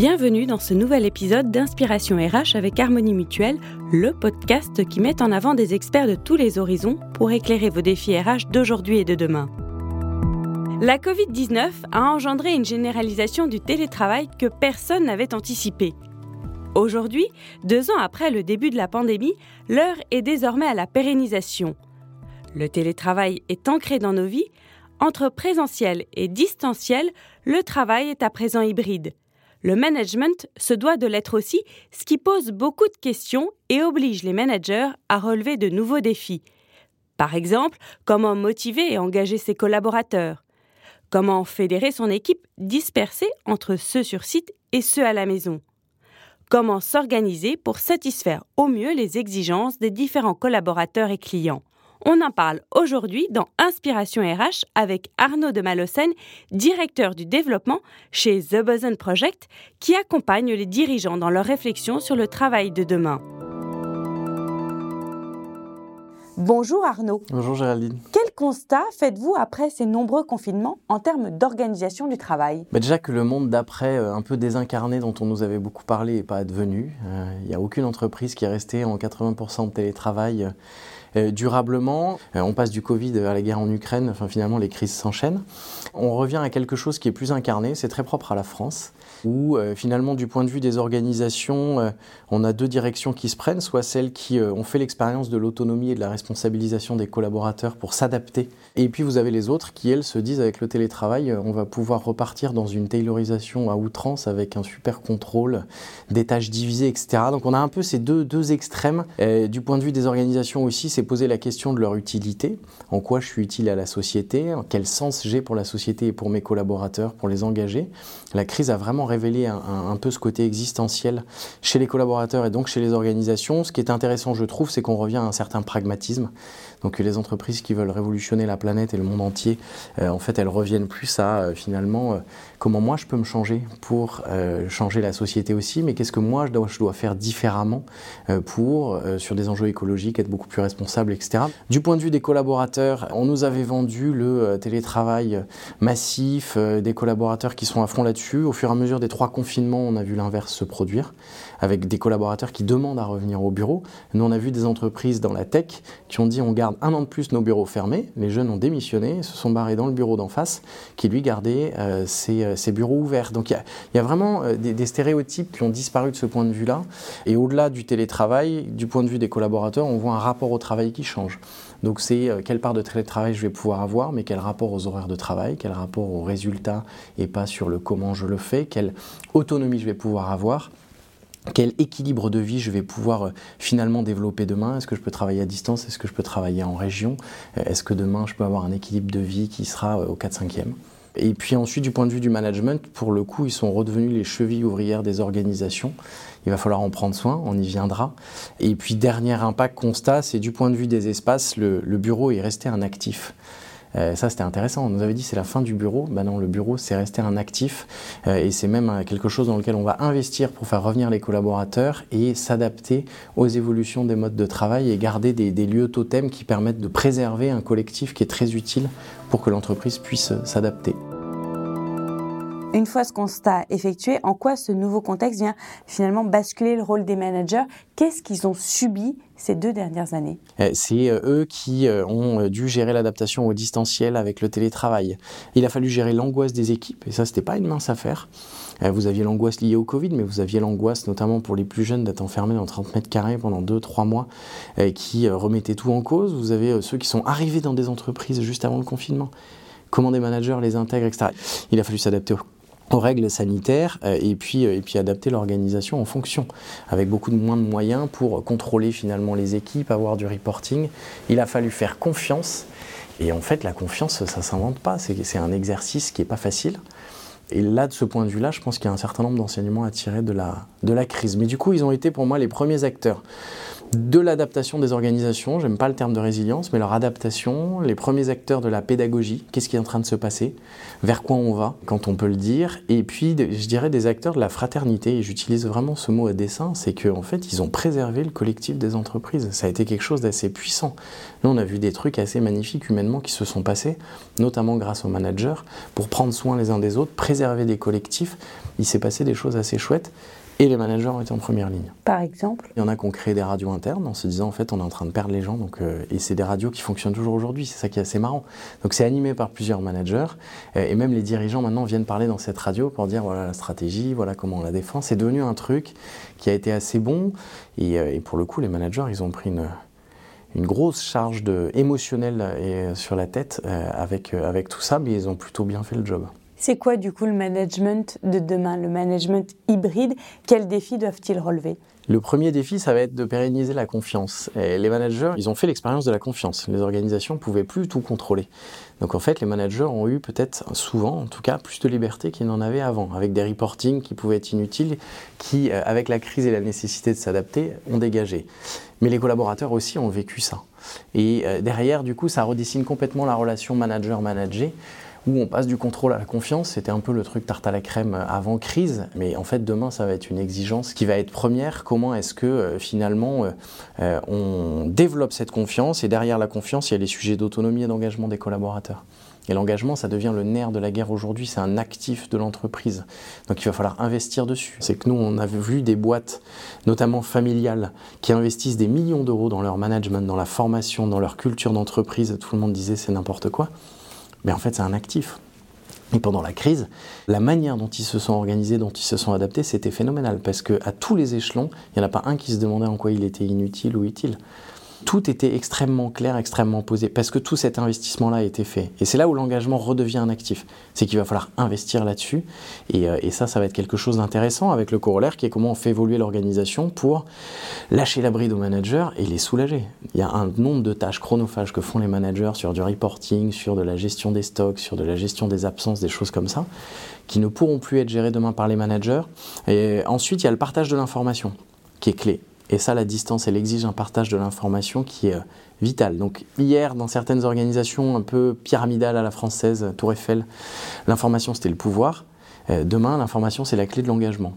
Bienvenue dans ce nouvel épisode d'Inspiration RH avec Harmonie Mutuelle, le podcast qui met en avant des experts de tous les horizons pour éclairer vos défis RH d'aujourd'hui et de demain. La Covid-19 a engendré une généralisation du télétravail que personne n'avait anticipé. Aujourd'hui, deux ans après le début de la pandémie, l'heure est désormais à la pérennisation. Le télétravail est ancré dans nos vies. Entre présentiel et distanciel, le travail est à présent hybride. Le management se doit de l'être aussi, ce qui pose beaucoup de questions et oblige les managers à relever de nouveaux défis. Par exemple, comment motiver et engager ses collaborateurs? Comment fédérer son équipe dispersée entre ceux sur site et ceux à la maison? Comment s'organiser pour satisfaire au mieux les exigences des différents collaborateurs et clients? On en parle aujourd'hui dans Inspiration RH avec Arnaud de Malocène, directeur du développement chez The Boson Project, qui accompagne les dirigeants dans leur réflexion sur le travail de demain. Bonjour Arnaud. Bonjour Géraldine. Quel constat faites-vous après ces nombreux confinements en termes d'organisation du travail? Bah Déjà que le monde d'après, euh, un peu désincarné, dont on nous avait beaucoup parlé, n'est pas advenu. Euh, il n'y a aucune entreprise qui est restée en 80% de télétravail euh, durablement. on passe du Covid à la guerre en Ukraine, enfin finalement les crises s'enchaînent. On revient à quelque chose qui est plus incarné, c'est très propre à la France où euh, finalement du point de vue des organisations, euh, on a deux directions qui se prennent, soit celles qui euh, ont fait l'expérience de l'autonomie et de la responsabilisation des collaborateurs pour s'adapter, et puis vous avez les autres qui, elles, se disent avec le télétravail, on va pouvoir repartir dans une taylorisation à outrance avec un super contrôle des tâches divisées, etc. Donc on a un peu ces deux, deux extrêmes. du point de vue des organisations aussi, c'est poser la question de leur utilité, en quoi je suis utile à la société, quel sens j'ai pour la société et pour mes collaborateurs, pour les engager. La crise a vraiment révéler un, peu ce côté existentiel chez les collaborateurs et donc chez les organisations. Ce qui est intéressant, je trouve, c'est qu'on revient à un certain pragmatisme. Donc les entreprises qui veulent révolutionner la planète et le monde entier, euh, en fait, elles reviennent plus à euh, finalement euh, comment moi je peux me changer pour changer la société aussi, mais qu'est-ce que moi je dois faire différemment pour, sur des enjeux écologiques, être beaucoup plus responsable, Du point de vue des collaborateurs, on nous avait vendu le télétravail massif, des collaborateurs qui sont à fond là-dessus. Au fur et à mesure des trois confinements, on a vu l'inverse se produire, avec des collaborateurs qui demandent à revenir au bureau. Nous, on a vu des entreprises dans la tech qui ont dit on garde un an de plus nos bureaux fermés. Les jeunes ont démissionné, se sont barrés dans le bureau d'en face, qui lui gardait euh, euh, ses, bureaux ouverts. Donc il y, a vraiment euh, des, stéréotypes qui ont disparu de ce point de vue-là. Et au-delà du télétravail, du point de vue des collaborateurs, on voit un rapport au travail qui change. Donc c'est quelle part de télétravail je vais pouvoir avoir, mais quel rapport aux horaires de travail, quel rapport aux résultats et pas sur le comment je le fais, quelle autonomie je vais pouvoir avoir quel équilibre de vie je vais pouvoir euh, finalement développer demain. Est-ce que je peux travailler à distance? Est-ce que je peux travailler en région? Euh, Est-ce que demain je peux avoir un équilibre de vie qui sera euh, au 4-5e et puis ensuite, du point de vue du management, pour le coup, ils sont redevenus les chevilles ouvrières des organisations. Il va falloir en prendre soin, on y viendra. Et puis, dernier impact constat, c'est du point de vue des espaces, le, bureau est resté un actif. Euh, ça, c'était intéressant. On nous avait dit c'est la fin du bureau. Ben non, le bureau, c'est rester un actif euh, et c'est même euh, quelque chose dans lequel on va investir pour faire revenir les collaborateurs et s'adapter aux évolutions des modes de travail et garder des lieux totems qui permettent de préserver un collectif qui est très utile pour que l'entreprise puisse s'adapter. Une fois ce constat effectué, en quoi ce nouveau contexte vient finalement basculer le rôle des managers? Qu'est-ce qu'ils ont subi ces deux dernières années? Eh, C'est euh, eux qui euh, ont euh, dû gérer l'adaptation au distanciel avec le télétravail. Il a fallu gérer l'angoisse des équipes, et ça, c'était pas une mince affaire. Vous aviez l'angoisse liée au Covid, mais vous aviez l'angoisse, notamment pour les plus jeunes, d'être enfermés dans 30 mètres carrés pendant 2-3 mois, qui remettaient tout en cause. Vous avez ceux qui sont arrivés dans des entreprises juste avant le confinement. Comment des managers les intègrent, etc. Il a fallu s'adapter au aux règles sanitaires euh, et puis, euh, et puis adapter l'organisation en fonction, avec beaucoup de moins de moyens pour contrôler finalement les équipes, avoir du reporting. Il a fallu faire confiance. Et en fait, la confiance, ça ne s'invente pas. C'est un exercice qui n'est pas facile. Et là, de ce point de vue-là, je pense qu'il y a un certain nombre d'enseignements à tirer de la, de la crise. Mais du coup, ils ont été pour moi les premiers acteurs de l'adaptation des organisations, j'aime pas le terme de résilience, mais leur adaptation, les premiers acteurs de la pédagogie, qu'est-ce qui est en train de se passer, vers quoi on va, quand on peut le dire, et puis je dirais des acteurs de la fraternité, et j'utilise vraiment ce mot à dessein, c'est qu'en en fait ils ont préservé le collectif des entreprises, ça a été quelque chose d'assez puissant. Nous on a vu des trucs assez magnifiques humainement qui se sont passés, notamment grâce aux managers, pour prendre soin les uns des autres, préserver des collectifs, il s'est passé des choses assez chouettes, et les managers ont été en première ligne. Par exemple Il y en a qui ont créé des radios internes en se disant en fait on est en train de perdre les gens donc, euh, et c'est des radios qui fonctionnent toujours aujourd'hui, c'est ça qui est assez marrant. Donc c'est animé par plusieurs managers euh, et même les dirigeants maintenant viennent parler dans cette radio pour dire voilà la stratégie, voilà comment on la défend. C'est devenu un truc qui a été assez bon et, euh, et pour le coup les managers ils ont pris une, une grosse charge de, émotionnelle sur la tête avec, avec tout ça mais ils ont plutôt bien fait le job. C'est quoi du coup le management de demain, le management hybride? Quels défis doivent-ils relever? Le premier défi, ça va être de pérenniser la confiance. Et les managers, ils ont fait l'expérience de la confiance. Les organisations ne pouvaient plus tout contrôler. Donc en fait, les managers ont eu peut-être souvent, en tout cas, plus de liberté qu'ils n'en avaient avant, avec des reportings qui pouvaient être inutiles, qui, euh, avec la crise et la nécessité de s'adapter, ont dégagé. Mais les collaborateurs aussi ont vécu ça. Et euh, derrière, du coup, ça redessine complètement la relation manager-manager où on passe du contrôle à la confiance. C'était un peu le truc tarte à la crème avant crise, mais en fait demain ça va être une exigence qui va être première. Comment est-ce que euh, finalement euh, euh, on développe cette confiance? Et derrière la confiance il y a les sujets d'autonomie et d'engagement des collaborateurs. Et l'engagement, ça devient le nerf de la guerre aujourd'hui, c'est un actif de l'entreprise. Donc il va falloir investir dessus. C'est que nous, on a vu des boîtes, notamment familiales, qui investissent des millions d'euros dans leur management, dans la formation, dans leur culture d'entreprise. Tout le monde disait c'est n'importe quoi mais en fait c'est un actif. Et pendant la crise, la manière dont ils se sont organisés, dont ils se sont adaptés, c'était phénoménal parce qu'à tous les échelons, il n'y en a pas un qui se demandait en quoi il était inutile ou utile tout était extrêmement clair, extrêmement posé, parce que tout cet investissement-là a été fait. Et c'est là où l'engagement redevient un actif. C'est qu'il va falloir investir là-dessus. Et, euh, et, ça, ça va être quelque chose d'intéressant avec le corollaire qui est comment on fait évoluer l'organisation pour lâcher la bride aux managers et les soulager. Il y a un nombre de tâches chronophages que font les managers sur du reporting, sur de la gestion des stocks, sur de la gestion des absences, des choses comme ça, qui ne pourront plus être gérées demain par les managers. Et ensuite, il y a le partage de l'information qui est clé. Et ça, la distance, elle exige un partage de l'information qui est euh, vital. Donc hier, dans certaines organisations un peu pyramidales à la française, Tour Eiffel, l'information c'était le pouvoir. Euh, demain, l'information c'est la clé de l'engagement.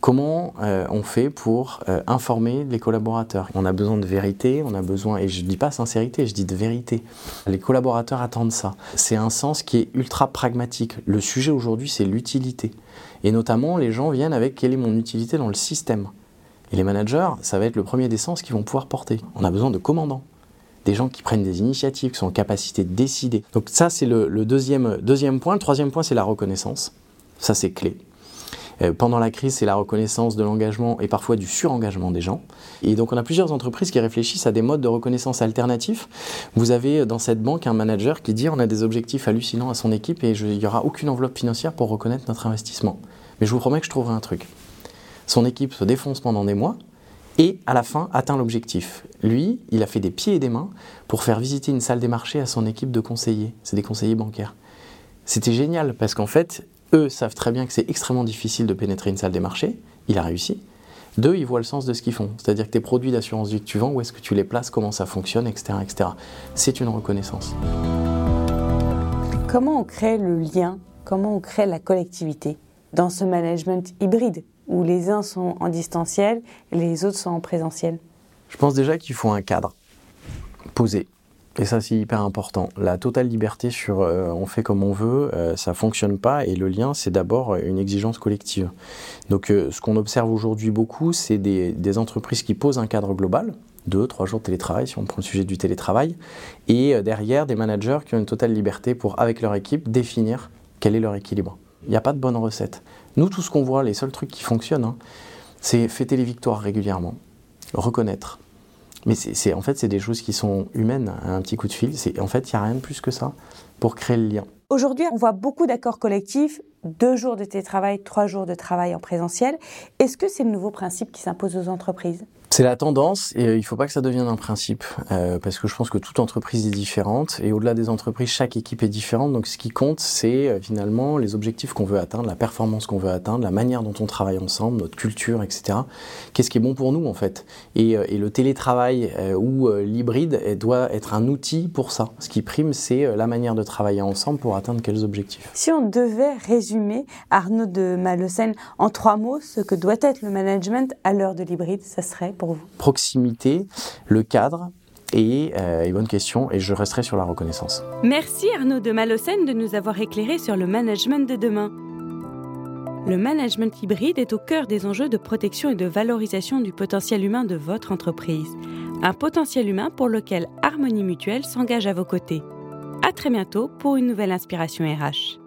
Comment euh, on fait pour informer les collaborateurs? On a besoin de vérité, on a besoin, et je ne dis pas sincérité, je dis de vérité. Les collaborateurs attendent ça. C'est un sens qui est ultra pragmatique. Le sujet aujourd'hui, c'est l'utilité. Et notamment, les gens viennent avec quelle est mon utilité dans le système? Et les managers, ça va être le premier des sens qu'ils vont pouvoir porter. On a besoin de commandants, des gens qui prennent des initiatives, qui sont en capacité de décider. Donc ça, c'est le, deuxième, deuxième point. Le troisième point, c'est la reconnaissance. Ça, c'est clé. Euh, pendant la crise, c'est la reconnaissance de l'engagement et parfois du surengagement des gens. Et donc, on a plusieurs entreprises qui réfléchissent à des modes de reconnaissance alternatifs. Vous avez dans cette banque un manager qui dit on a des objectifs hallucinants à son équipe et il n'y aura aucune enveloppe financière pour reconnaître notre investissement. Mais je vous promets que je trouverai un truc. Son équipe se défonce pendant des mois et à la fin atteint l'objectif. Lui, il a fait des pieds et des mains pour faire visiter une salle des marchés à son équipe de conseillers. C'est des conseillers bancaires. C'était génial parce qu'en fait, eux savent très bien que c'est extrêmement difficile de pénétrer une salle des marchés. Il a réussi. Deux, ils voient le sens de ce qu'ils font. C'est-à-dire que tes produits d'assurance vie que tu vends, où est-ce que tu les places, comment ça fonctionne, etc. C'est une reconnaissance. Comment on crée le lien? Comment on crée la collectivité dans ce management hybride? Où les uns sont en distanciel les autres sont en présentiel Je pense déjà qu'il faut un cadre posé. Et ça, c'est hyper important. La totale liberté sur euh, on fait comme on veut, euh, ça fonctionne pas. Et le lien, c'est d'abord une exigence collective. Donc, euh, ce qu'on observe aujourd'hui beaucoup, c'est des, des, entreprises qui posent un cadre global, deux, trois jours de télétravail, si on prend le sujet du télétravail, et derrière, des managers qui ont une totale liberté pour, avec leur équipe, définir quel est leur équilibre. Il n'y a pas de bonne recette. Nous, tout ce qu'on voit, les seuls trucs qui fonctionnent, hein, c'est fêter les victoires régulièrement, reconnaître. Mais c'est en fait, c'est des choses qui sont humaines, un petit coup de fil. En fait, il n'y a rien de plus que ça pour créer le lien. Aujourd'hui, on voit beaucoup d'accords collectifs, deux jours de télétravail, trois jours de travail en présentiel. Est-ce que c'est le nouveau principe qui s'impose aux entreprises? C'est la tendance et il ne faut pas que ça devienne un principe euh, parce que je pense que toute entreprise est différente et au-delà des entreprises, chaque équipe est différente. Donc ce qui compte, c'est euh, finalement les objectifs qu'on veut atteindre, la performance qu'on veut atteindre, la manière dont on travaille ensemble, notre culture, etc. Qu'est-ce qui est bon pour nous en fait? Et, euh, et, le télétravail ou l'hybride doit être un outil pour ça. Ce qui prime, c'est la manière de travailler ensemble pour atteindre quels objectifs? Si on devait résumer Arnaud de Malocène en trois mots, ce que doit être le management à l'heure de l'hybride, ça serait? Proximité, le cadre, et euh, une bonne question, et je resterai sur la reconnaissance. Merci Arnaud de Malocène de nous avoir éclairé sur le management de demain. Le management hybride est au cœur des enjeux de protection et de valorisation du potentiel humain de votre entreprise. Un potentiel humain pour lequel Harmonie Mutuelle s'engage à vos côtés. À très bientôt pour une nouvelle inspiration RH.